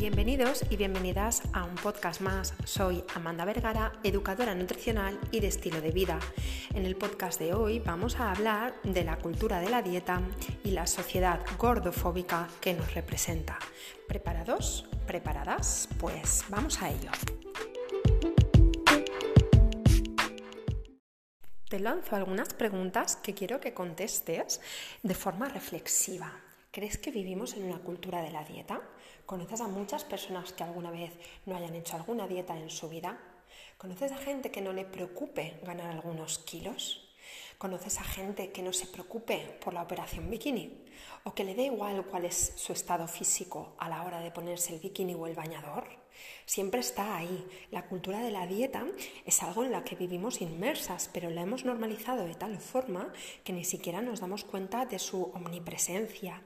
Bienvenidos y bienvenidas a un podcast más. Soy Amanda Vergara, educadora nutricional y de estilo de vida. En el podcast de hoy vamos a hablar de la cultura de la dieta y la sociedad gordofóbica que nos representa. ¿Preparados? ¿Preparadas? Pues vamos a ello. Te lanzo algunas preguntas que quiero que contestes de forma reflexiva. ¿Crees que vivimos en una cultura de la dieta? ¿Conoces a muchas personas que alguna vez no hayan hecho alguna dieta en su vida? ¿Conoces a gente que no le preocupe ganar algunos kilos? ¿Conoces a gente que no se preocupe por la operación bikini? ¿O que le dé igual cuál es su estado físico a la hora de ponerse el bikini o el bañador? Siempre está ahí. La cultura de la dieta es algo en la que vivimos inmersas, pero la hemos normalizado de tal forma que ni siquiera nos damos cuenta de su omnipresencia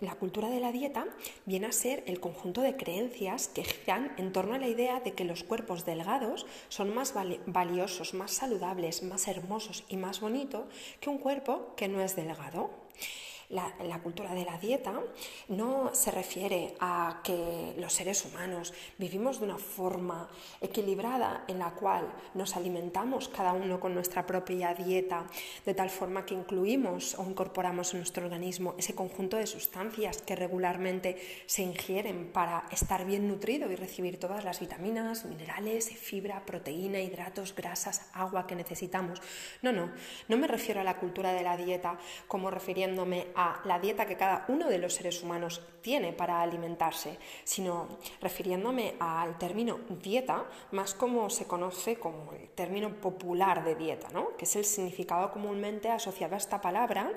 la cultura de la dieta viene a ser el conjunto de creencias que giran en torno a la idea de que los cuerpos delgados son más valiosos, más saludables, más hermosos y más bonitos que un cuerpo que no es delgado la, cultura de la dieta no se refiere a que los seres humanos vivimos de una forma equilibrada en la cual nos alimentamos cada uno con nuestra propia dieta, de tal forma que incluimos o incorporamos en nuestro organismo ese conjunto de sustancias que regularmente se ingieren para estar bien nutrido y recibir todas las vitaminas, minerales, fibra, proteína, hidratos, grasas, agua que necesitamos. No, no, no me refiero a la cultura de la dieta como refiriéndome a la dieta que cada uno de los seres humanos tiene para alimentarse, sino refiriéndome al término dieta, más como se conoce como el término popular de dieta, ¿no? que es el significado comúnmente asociado a esta palabra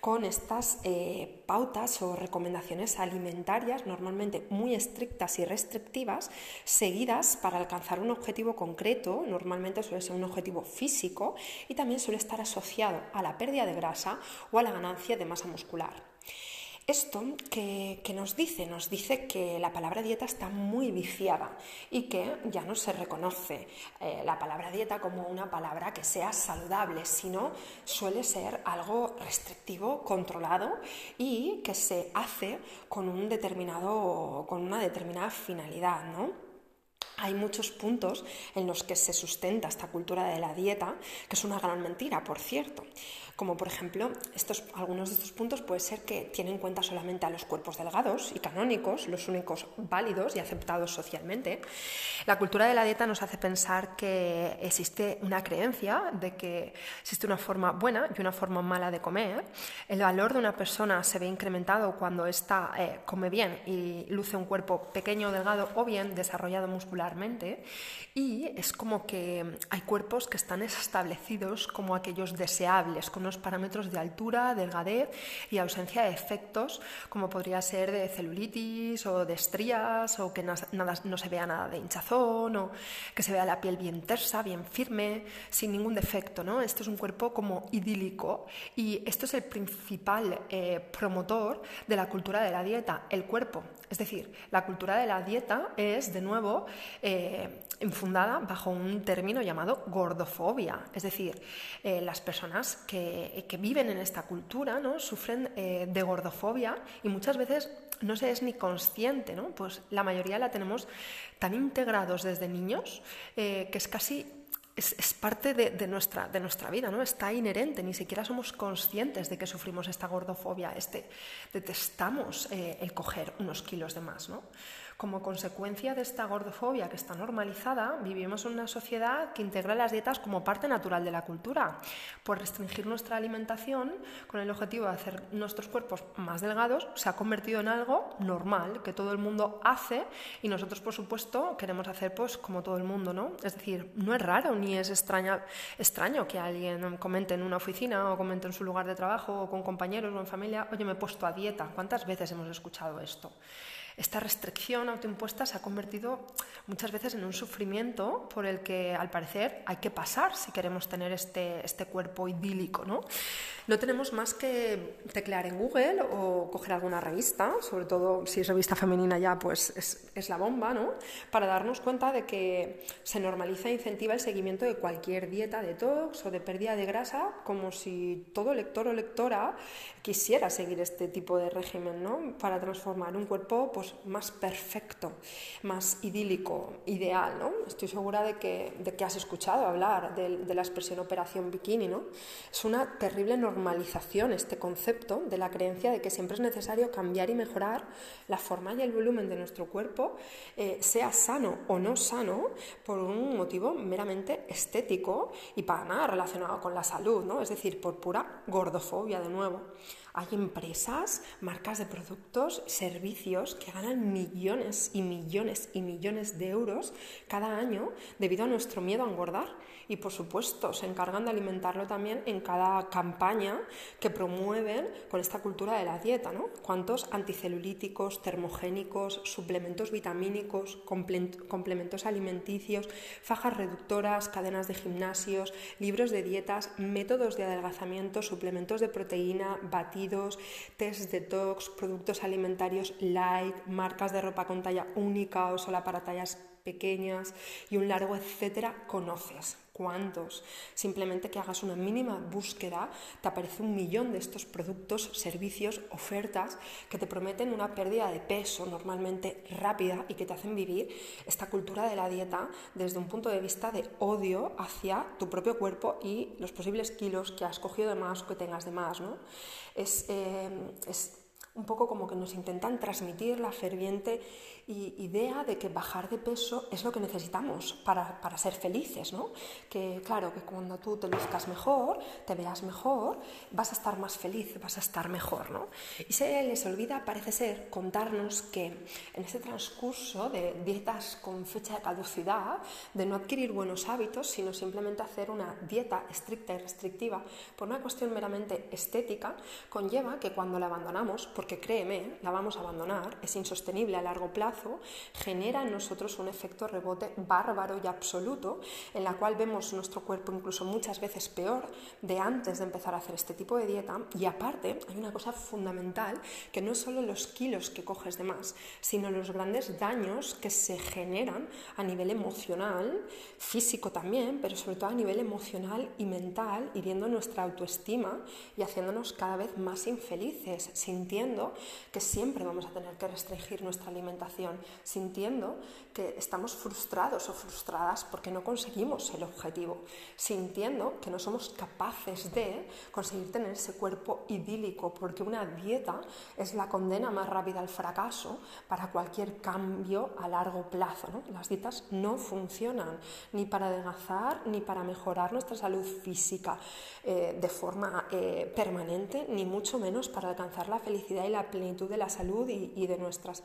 con estas eh, pautas o recomendaciones alimentarias normalmente muy estrictas y restrictivas, seguidas para alcanzar un objetivo concreto, normalmente suele ser un objetivo físico y también suele estar asociado a la pérdida de grasa o a la ganancia de masa muscular esto que, nos dice, nos dice que la palabra dieta está muy viciada y que ya no se reconoce eh, la palabra dieta como una palabra que sea saludable, sino suele ser algo restrictivo, controlado y que se hace con un determinado, con una determinada finalidad, ¿no? Hay muchos puntos en los que se sustenta esta cultura de la dieta, que es una gran mentira, por cierto. Como por ejemplo, estos, algunos de estos puntos puede ser que tienen en cuenta solamente a los cuerpos delgados y canónicos, los únicos válidos y aceptados socialmente. La cultura de la dieta nos hace pensar que existe una creencia de que existe una forma buena y una forma mala de comer. El valor de una persona se ve incrementado cuando ésta eh, come bien y luce un cuerpo pequeño, delgado o bien desarrollado muscular y es como que hay cuerpos que están establecidos como aquellos deseables, con unos parámetros de altura, delgadez y ausencia de efectos, como podría ser de celulitis o de estrías o que nada, no se vea nada de hinchazón o que se vea la piel bien tersa, bien firme, sin ningún defecto. ¿no? Esto es un cuerpo como idílico y esto es el principal eh, promotor de la cultura de la dieta, el cuerpo. Es decir, la cultura de la dieta es, de nuevo, eh, infundada bajo un término llamado gordofobia. Es decir, eh, las personas que, viven en esta cultura ¿no? sufren eh, de gordofobia y muchas veces no se es ni consciente, ¿no? Pues la mayoría la tenemos tan integrados desde niños que es casi es, parte de, nuestra, de nuestra vida, ¿no? Está inherente, ni siquiera somos conscientes de que sufrimos esta gordofobia, este, detestamos el coger unos kilos de más, ¿no? Como consecuencia de esta gordofobia que está normalizada, vivimos en una sociedad que integra las dietas como parte natural de la cultura. Por restringir nuestra alimentación con el objetivo de hacer nuestros cuerpos más delgados, se ha convertido en algo normal, que todo el mundo hace y nosotros, por supuesto, queremos hacer pues como todo el mundo, ¿no? Es decir, no es raro ni es extraño que alguien comente en una oficina o comente en su lugar de trabajo o con compañeros o en familia, oye, me he puesto a dieta. ¿Cuántas veces hemos escuchado esto? Esta restricción autoimpuesta se ha convertido muchas veces en un sufrimiento por el que al parecer hay que pasar si queremos tener este, este cuerpo idílico. ¿no? no tenemos más que teclear en Google o coger alguna revista, sobre todo si es revista femenina ya, pues es, es la bomba, ¿no? para darnos cuenta de que se normaliza e incentiva el seguimiento de cualquier dieta detox o de pérdida de grasa, como si todo lector o lectora quisiera seguir este tipo de régimen ¿no? para transformar un cuerpo pues, más perfecto, más idílico, ideal, ¿no? Estoy segura de que, de que has escuchado hablar de, de, la expresión operación bikini, ¿no? Es una terrible normalización este concepto de la creencia de que siempre es necesario cambiar y mejorar la forma y el volumen de nuestro cuerpo, eh, sea sano o no sano, por un motivo meramente estético y para nada relacionado con la salud, ¿no? Es decir, por pura gordofobia de nuevo. Hay empresas, marcas de productos, servicios que ganan millones y millones y millones de euros cada año debido a nuestro miedo a engordar y por supuesto se encargan de alimentarlo también en cada campaña que promueven con esta cultura de la dieta, ¿no? Cuántos anticelulíticos, termogénicos, suplementos vitamínicos, complementos alimenticios, fajas reductoras, cadenas de gimnasios, libros de dietas, métodos de adelgazamiento, suplementos de proteína, batidos test detox, productos alimentarios light, marcas de ropa con talla única o sola para tallas pequeñas y un largo etcétera conoces. ¿Cuántos? Simplemente que hagas una mínima búsqueda, te aparece un millón de estos productos, servicios, ofertas que te prometen una pérdida de peso normalmente rápida y que te hacen vivir esta cultura de la dieta desde un punto de vista de odio hacia tu propio cuerpo y los posibles kilos que has cogido de más o que tengas de más. ¿no? es, eh, es un poco como que nos intentan transmitir la ferviente idea de que bajar de peso es lo que necesitamos para, para, ser felices, ¿no? Que claro, que cuando tú te luzcas mejor, te veas mejor, vas a estar más feliz, vas a estar mejor, ¿no? Y se les olvida, parece ser, contarnos que en ese transcurso de dietas con fecha de caducidad, de no adquirir buenos hábitos, sino simplemente hacer una dieta estricta y restrictiva por una cuestión meramente estética, conlleva que cuando la abandonamos, porque créeme, la vamos a abandonar, es insostenible a largo plazo, genera en nosotros un efecto rebote bárbaro y absoluto, en la cual vemos nuestro cuerpo incluso muchas veces peor de antes de empezar a hacer este tipo de dieta. Y aparte, hay una cosa fundamental, que no es solo los kilos que coges de más, sino los grandes daños que se generan a nivel emocional, físico también, pero sobre todo a nivel emocional y mental, hiriendo nuestra autoestima y haciéndonos cada vez más infelices, sintiendo que siempre vamos a tener que restringir nuestra alimentación sintiendo que estamos frustrados o frustradas porque no conseguimos el objetivo, sintiendo que no somos capaces de conseguir tener ese cuerpo idílico, porque una dieta es la condena más rápida al fracaso para cualquier cambio a largo plazo. Las dietas no funcionan ni para adelgazar ni para mejorar nuestra salud física eh, de forma eh, permanente, ni mucho menos para alcanzar la felicidad y la plenitud de la salud y de nuestras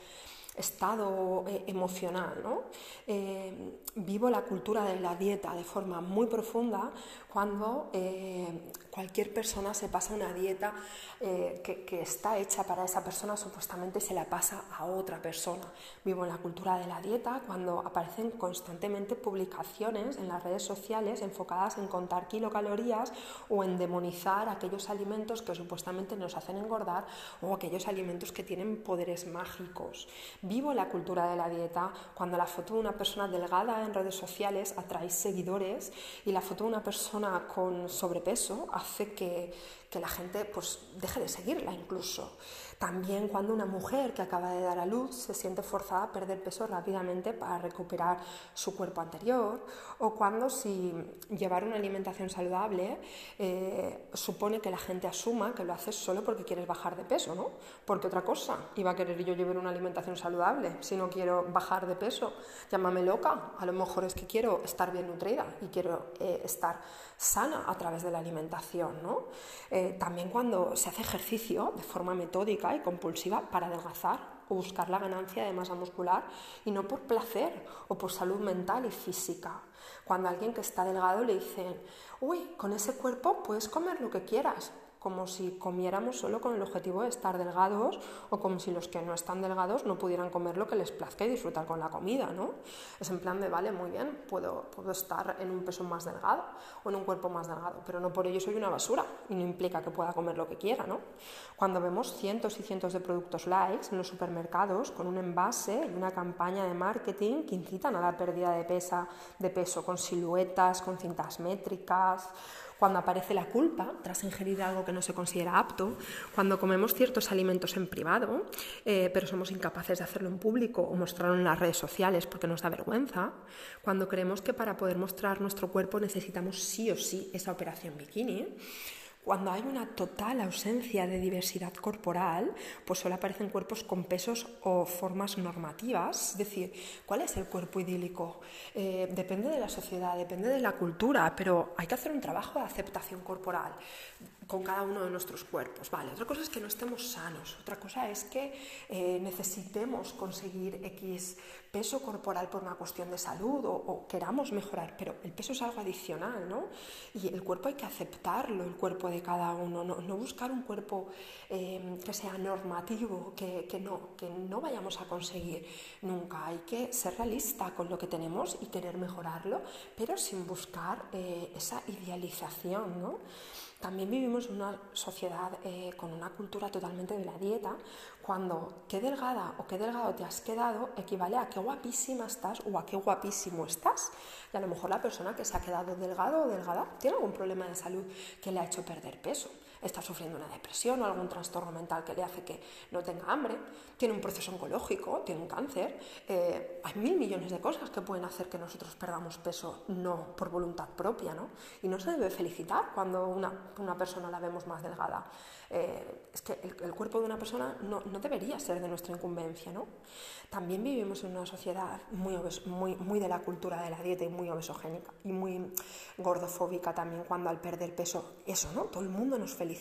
estado eh, emocional. ¿no? Eh, vivo la cultura de la dieta de forma muy profunda cuando eh, cualquier persona se pasa una dieta que, que, está hecha para esa persona, supuestamente se la pasa a otra persona. Vivo en la cultura de la dieta cuando aparecen constantemente publicaciones en las redes sociales enfocadas en contar kilocalorías o en demonizar aquellos alimentos que supuestamente nos hacen engordar o aquellos alimentos que tienen poderes mágicos. Vivo la cultura de la dieta cuando la foto de una persona delgada en redes sociales atrae seguidores y la foto de una persona con sobrepeso hace que, que la gente pues, deje de seguirla incluso. También cuando una mujer que acaba de dar a luz se siente forzada a perder peso rápidamente para recuperar su cuerpo anterior, o cuando si llevar una alimentación saludable eh, supone que la gente asuma que lo haces solo porque quieres bajar de peso, ¿no? Porque otra cosa iba a querer yo llevar una alimentación saludable si no quiero bajar de peso. Llámame loca, a lo mejor es que quiero estar bien nutrida y quiero eh, estar sana a través de la alimentación, ¿no? Eh, también cuando se hace ejercicio de forma metódica y compulsiva para adelgazar o buscar la ganancia de masa muscular y no por placer o por salud mental y física. Cuando alguien que está delgado le dicen, uy, con ese cuerpo puedes comer lo que quieras, como si comiéramos solo con el objetivo de estar delgados o como si los que no están delgados no pudieran comer lo que les plazca y disfrutar con la comida, ¿no? Es en plan de, vale, muy bien, puedo, puedo estar en un peso más delgado o en un cuerpo más delgado, pero no por ello soy una basura y no implica que pueda comer lo que quiera, ¿no? Cuando vemos cientos y cientos de productos likes en los supermercados con un envase y una campaña de marketing que incitan a la pérdida de, pesa, de peso con siluetas, con cintas métricas, cuando aparece la culpa tras ingerir algo que no se considera apto, cuando comemos ciertos alimentos en privado, eh, pero somos incapaces de hacerlo en público o mostrarlo en las redes sociales porque nos da vergüenza, cuando creemos que para poder mostrar nuestro cuerpo necesitamos sí o sí esa operación bikini, cuando hay una total ausencia de diversidad corporal, pues solo aparecen cuerpos con pesos o formas normativas. Es decir, ¿cuál es el cuerpo idílico? Eh, depende de la sociedad, depende de la cultura, pero hay que hacer un trabajo de aceptación corporal con cada uno de nuestros cuerpos. Vale, otra cosa es que no estemos sanos, otra cosa es que eh, necesitemos conseguir X peso corporal por una cuestión de salud o, queramos mejorar, pero el peso es algo adicional, ¿no? Y el cuerpo hay que aceptarlo, el cuerpo de cada uno, no, buscar un cuerpo eh, que sea normativo, que, no, que no vayamos a conseguir nunca. Hay que ser realista con lo que tenemos y querer mejorarlo, pero sin buscar eh, esa idealización, ¿no? También vivimos en una sociedad eh, con una cultura totalmente de la dieta, cuando qué delgada o qué delgado te has quedado equivale a qué guapísima estás o a qué guapísimo estás. Y a lo mejor la persona que se ha quedado delgado o delgada tiene algún problema de salud que le ha hecho perder peso está sufriendo una depresión o algún trastorno mental que le hace que no tenga hambre, tiene un proceso oncológico, tiene un cáncer. Eh, hay mil millones de cosas que pueden hacer que nosotros perdamos peso no por voluntad propia, ¿no? Y no se debe felicitar cuando una, una persona la vemos más delgada. Eh, es que el, cuerpo de una persona no, no, debería ser de nuestra incumbencia, ¿no? También vivimos en una sociedad muy, muy, muy de la cultura de la dieta y muy obesogénica y muy gordofóbica también cuando al perder peso, eso, ¿no? Todo el mundo nos felicita,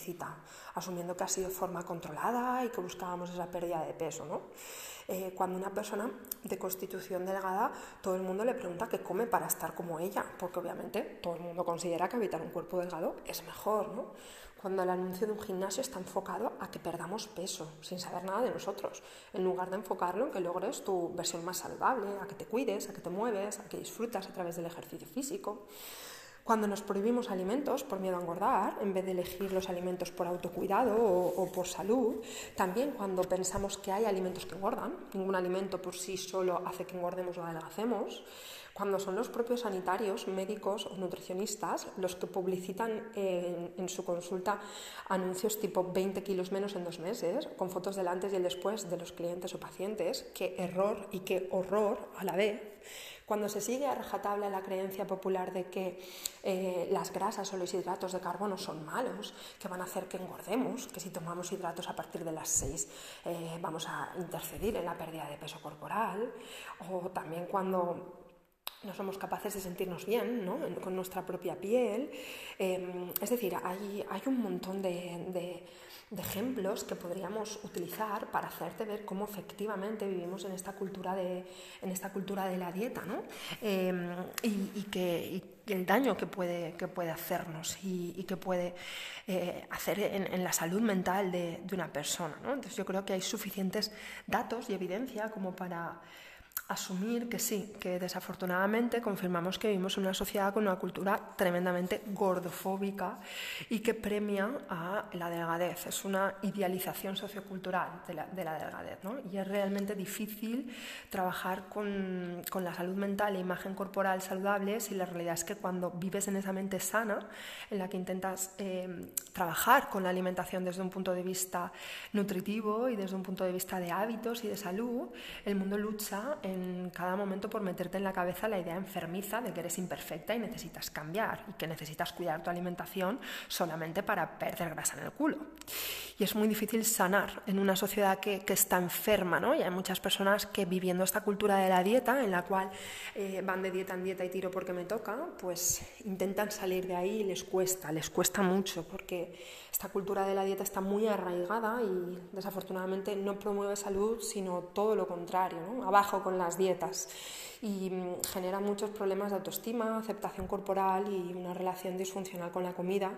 asumiendo que ha sido forma controlada y que buscábamos esa pérdida de peso, ¿no? Eh, cuando una persona de constitución delgada, todo el mundo le pregunta qué come para estar como ella, porque obviamente todo el mundo considera que habitar un cuerpo delgado es mejor, ¿no? cuando el anuncio de un gimnasio está enfocado a que perdamos peso, sin saber nada de nosotros, en lugar de enfocarlo en que logres tu versión más saludable, a que te cuides, a que te mueves, a que disfrutas a través del ejercicio físico. Cuando nos prohibimos alimentos por miedo a engordar, en vez de elegir los alimentos por autocuidado o, por salud, también cuando pensamos que hay alimentos que engordan, ningún alimento por sí solo hace que engordemos o adelgacemos, cuando son los propios sanitarios, médicos o nutricionistas los que publicitan en, su consulta anuncios tipo 20 kilos menos en dos meses, con fotos del antes y el después de los clientes o pacientes, qué error y qué horror a la vez. Cuando se sigue a rajatabla la creencia popular de que eh, las grasas o los hidratos de carbono son malos, que van a hacer que engordemos, que si tomamos hidratos a partir de las 6 eh, vamos a intercedir en la pérdida de peso corporal, o también cuando no somos capaces de sentirnos bien ¿no? con nuestra propia piel. Em, es decir, hay, hay un montón de, de, ejemplos que podríamos utilizar para hacerte ver cómo efectivamente vivimos en esta cultura de, en esta cultura de la dieta ¿no? Em, y, que, el daño que puede, que puede hacernos y, que puede eh, hacer en, en, la salud mental de, de una persona. ¿no? Entonces yo creo que hay suficientes datos y evidencia como para asumir que sí, que desafortunadamente confirmamos que vivimos en una sociedad con una cultura tremendamente gordofóbica y que premia a la delgadez. Es una idealización sociocultural de la, delgadez. ¿no? Y es realmente difícil trabajar con, con, la salud mental e imagen corporal saludable si la realidad es que cuando vives en esa mente sana, en la que intentas eh, trabajar con la alimentación desde un punto de vista nutritivo y desde un punto de vista de hábitos y de salud, el mundo lucha en cada momento por meterte en la cabeza la idea enfermiza de que eres imperfecta y necesitas cambiar y que necesitas cuidar tu alimentación solamente para perder grasa en el culo. Y es muy difícil sanar en una sociedad que, está enferma, ¿no? Y hay muchas personas que viviendo esta cultura de la dieta, en la cual eh, van de dieta en dieta y tiro porque me toca, pues intentan salir de ahí y les cuesta, les cuesta mucho porque esta cultura de la dieta está muy arraigada y desafortunadamente no promueve salud, sino todo lo contrario, abajo con las dietas. Y mm, genera muchos problemas de autoestima, aceptación corporal y una relación disfuncional con la comida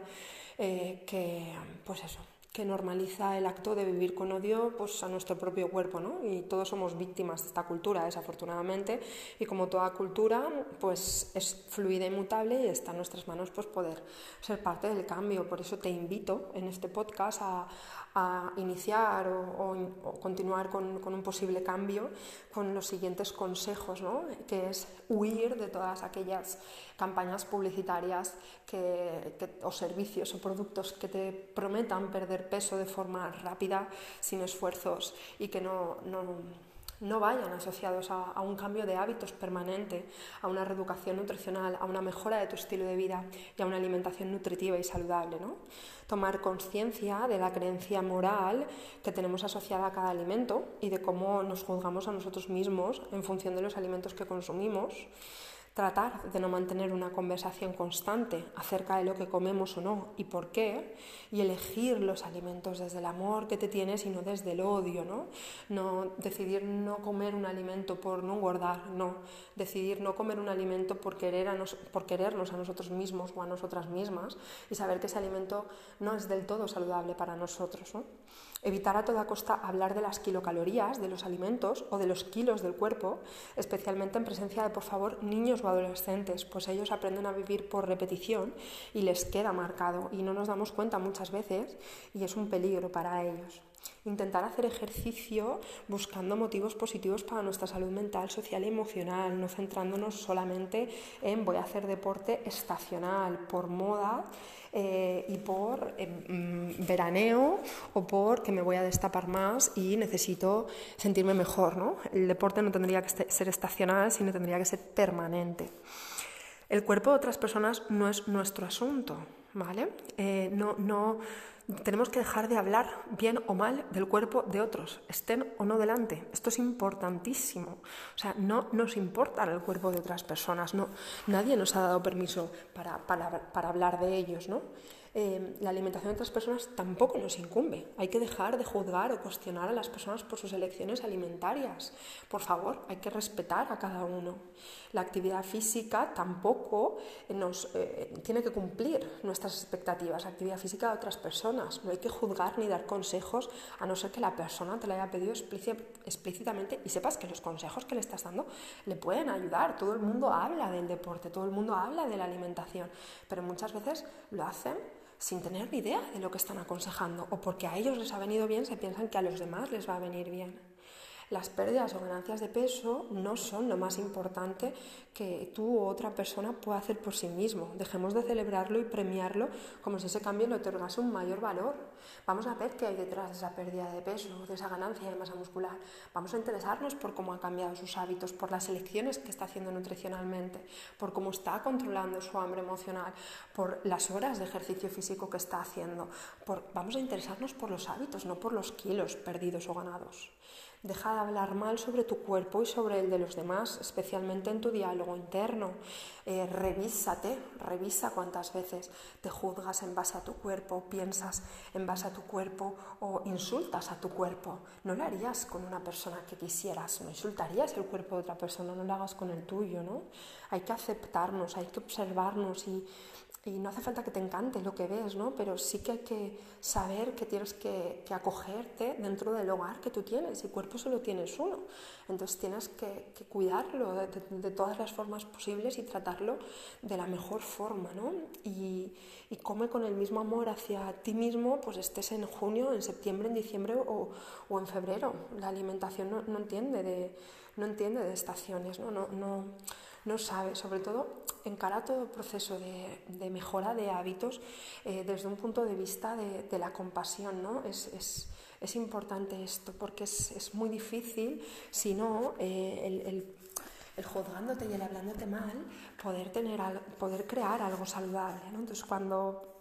eh, que, pues eso, que normaliza el acto de vivir con odio pues, a nuestro propio cuerpo, ¿no? Y todos somos víctimas de esta cultura, desafortunadamente, y como toda cultura, pues es fluida y mutable y está en nuestras manos pues, poder ser parte del cambio. Por eso te invito en este podcast a, a iniciar o, continuar con, un posible cambio con los siguientes consejos, ¿no? que es huir de todas aquellas campañas publicitarias que, o servicios o productos que te prometan perder peso de forma rápida, sin esfuerzos y que no no vayan asociados a, un cambio de hábitos permanente, a una reeducación nutricional, a una mejora de tu estilo de vida y a una alimentación nutritiva y saludable. ¿no? Tomar conciencia de la creencia moral que tenemos asociada a cada alimento y de cómo nos juzgamos a nosotros mismos en función de los alimentos que consumimos tratar de no mantener una conversación constante acerca de lo que comemos o no y por qué, y elegir los alimentos desde el amor que te tienes y no desde el odio, ¿no? No decidir no comer un alimento por no engordar, no, decidir no comer un alimento por, querer a por querernos a nosotros mismos o a nosotras mismas y saber que ese alimento no es del todo saludable para nosotros, ¿no? Evitar a toda costa hablar de las kilocalorías de los alimentos o de los kilos del cuerpo, especialmente en presencia de, por favor, niños o adolescentes, pues ellos aprenden a vivir por repetición y les queda marcado y no nos damos cuenta muchas veces y es un peligro para ellos. Intentar hacer ejercicio buscando motivos positivos para nuestra salud mental, social y emocional, no centrándonos solamente en voy a hacer deporte estacional, por moda eh, y por eh, mm, veraneo o por que me voy a destapar más y necesito sentirme mejor. ¿no? El deporte no tendría que ser estacional, sino tendría que ser permanente. El cuerpo de otras personas no es nuestro asunto, ¿vale? Eh, no, no, tenemos que dejar de hablar bien o mal del cuerpo de otros, estén o no delante. Esto es importantísimo. O sea, no nos importa el cuerpo de otras personas. No, nadie nos ha dado permiso para, para hablar de ellos, ¿no? Eh, la alimentación de otras personas tampoco nos incumbe. Hay que dejar de juzgar o cuestionar a las personas por sus elecciones alimentarias. Por favor, hay que respetar a cada uno. La actividad física tampoco nos eh, tiene que cumplir nuestras expectativas, la actividad física de otras personas. No hay que juzgar ni dar consejos a no ser que la persona te lo haya pedido explícitamente y sepas que los consejos que le estás dando le pueden ayudar. Todo el mundo habla del deporte, todo el mundo habla de la alimentación, pero muchas veces lo hacen sin tener ni idea de lo que están aconsejando o porque a ellos les ha venido bien se piensan que a los demás les va a venir bien. Las pérdidas o ganancias de peso no son lo más importante que tú u otra persona pueda hacer por sí mismo. Dejemos de celebrarlo y premiarlo como si ese cambio le otorgase un mayor valor. Vamos a ver qué hay detrás de esa pérdida de peso, de esa ganancia de masa muscular. Vamos a interesarnos por cómo ha cambiado sus hábitos, por las elecciones que está haciendo nutricionalmente, por cómo está controlando su hambre emocional, por las horas de ejercicio físico que está haciendo. Vamos a interesarnos por los hábitos, no por los kilos perdidos o ganados. Deja de hablar mal sobre tu cuerpo y sobre el de los demás, especialmente en tu diálogo interno. Eh, revísate, revisa cuántas veces te juzgas en base a tu cuerpo, piensas en base a tu cuerpo o insultas a tu cuerpo. No lo harías con una persona que quisieras, no insultarías el cuerpo de otra persona, no lo hagas con el tuyo, ¿no? Hay que aceptarnos, hay que observarnos y y no hace falta que te encante lo que ves, ¿no? Pero sí que hay que saber que tienes que, acogerte dentro del hogar que tú tienes. Y cuerpo solo tienes uno. Entonces tienes que, cuidarlo de, todas las formas posibles y tratarlo de la mejor forma, ¿no? Y, come con el mismo amor hacia ti mismo, pues estés en junio, en septiembre, en diciembre o, en febrero. La alimentación no, entiende, de, no entiende de estaciones, ¿no? no, no no sabe, sobre todo encara todo el proceso de, mejora de hábitos eh, desde un punto de vista de, la compasión. ¿no? Es, importante esto porque es, muy difícil, si no, eh, el, juzgándote y el hablándote mal, poder, tener, poder crear algo saludable. Entonces, cuando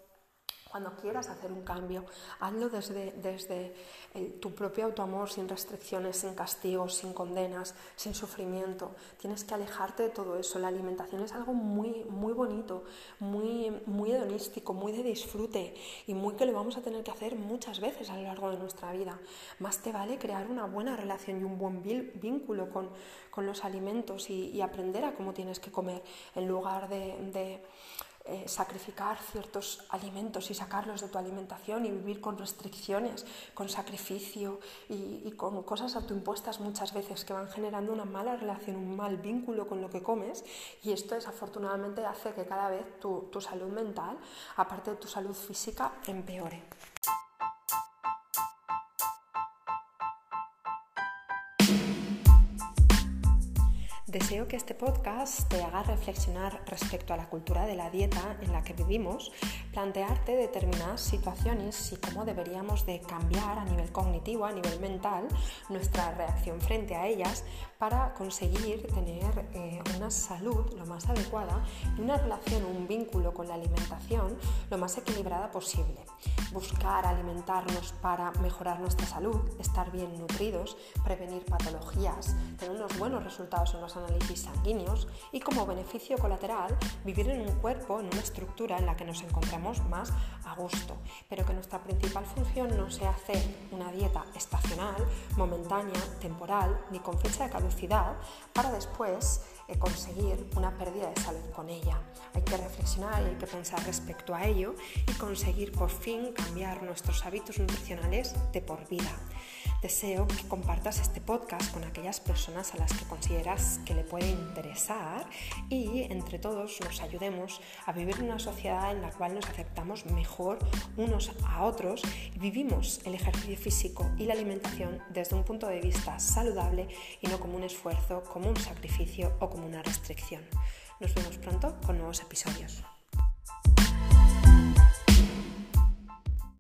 cuando quieras hacer un cambio, hazlo desde, desde tu propio autoamor, sin restricciones, sin castigos, sin condenas, sin sufrimiento. Tienes que alejarte de todo eso. La alimentación es algo muy, muy bonito, muy, muy hedonístico, muy de disfrute y muy que lo vamos a tener que hacer muchas veces a lo largo de nuestra vida. Más te vale crear una buena relación y un buen vínculo con, con los alimentos y, aprender a cómo tienes que comer en lugar de eh, sacrificar ciertos alimentos y sacarlos de tu alimentación y vivir con restricciones, con sacrificio y, con cosas autoimpuestas muchas veces que van generando una mala relación, un mal vínculo con lo que comes y esto desafortunadamente hace que cada vez tu, tu salud mental, aparte de tu salud física, empeore. Deseo que este podcast te haga reflexionar respecto a la cultura de la dieta en la que vivimos, plantearte determinadas situaciones y cómo deberíamos de cambiar a nivel cognitivo, a nivel mental, nuestra reacción frente a ellas para conseguir tener eh, una salud lo más adecuada y una relación, un vínculo con la alimentación lo más equilibrada posible. Buscar alimentarnos para mejorar nuestra salud, estar bien nutridos, prevenir patologías, tener unos buenos resultados en los análisis sanguíneos y como beneficio colateral vivir en un cuerpo, en una estructura en la que nos encontramos más a gusto, pero que nuestra principal función no sea hacer una dieta estacional, momentánea, temporal, ni con fecha de caducidad, para después eh, conseguir una pérdida de salud con ella. Hay que reflexionar y hay que pensar respecto a ello y conseguir por fin cambiar nuestros hábitos nutricionales de por vida. Deseo que compartas este podcast con aquellas personas a las que consideras que le puede interesar y entre todos nos ayudemos a vivir en una sociedad en la cual nos aceptamos mejor unos a otros y vivimos el ejercicio físico y la alimentación desde un punto de vista saludable y no como un esfuerzo, como un sacrificio o como una restricción. Nos vemos pronto con nuevos episodios.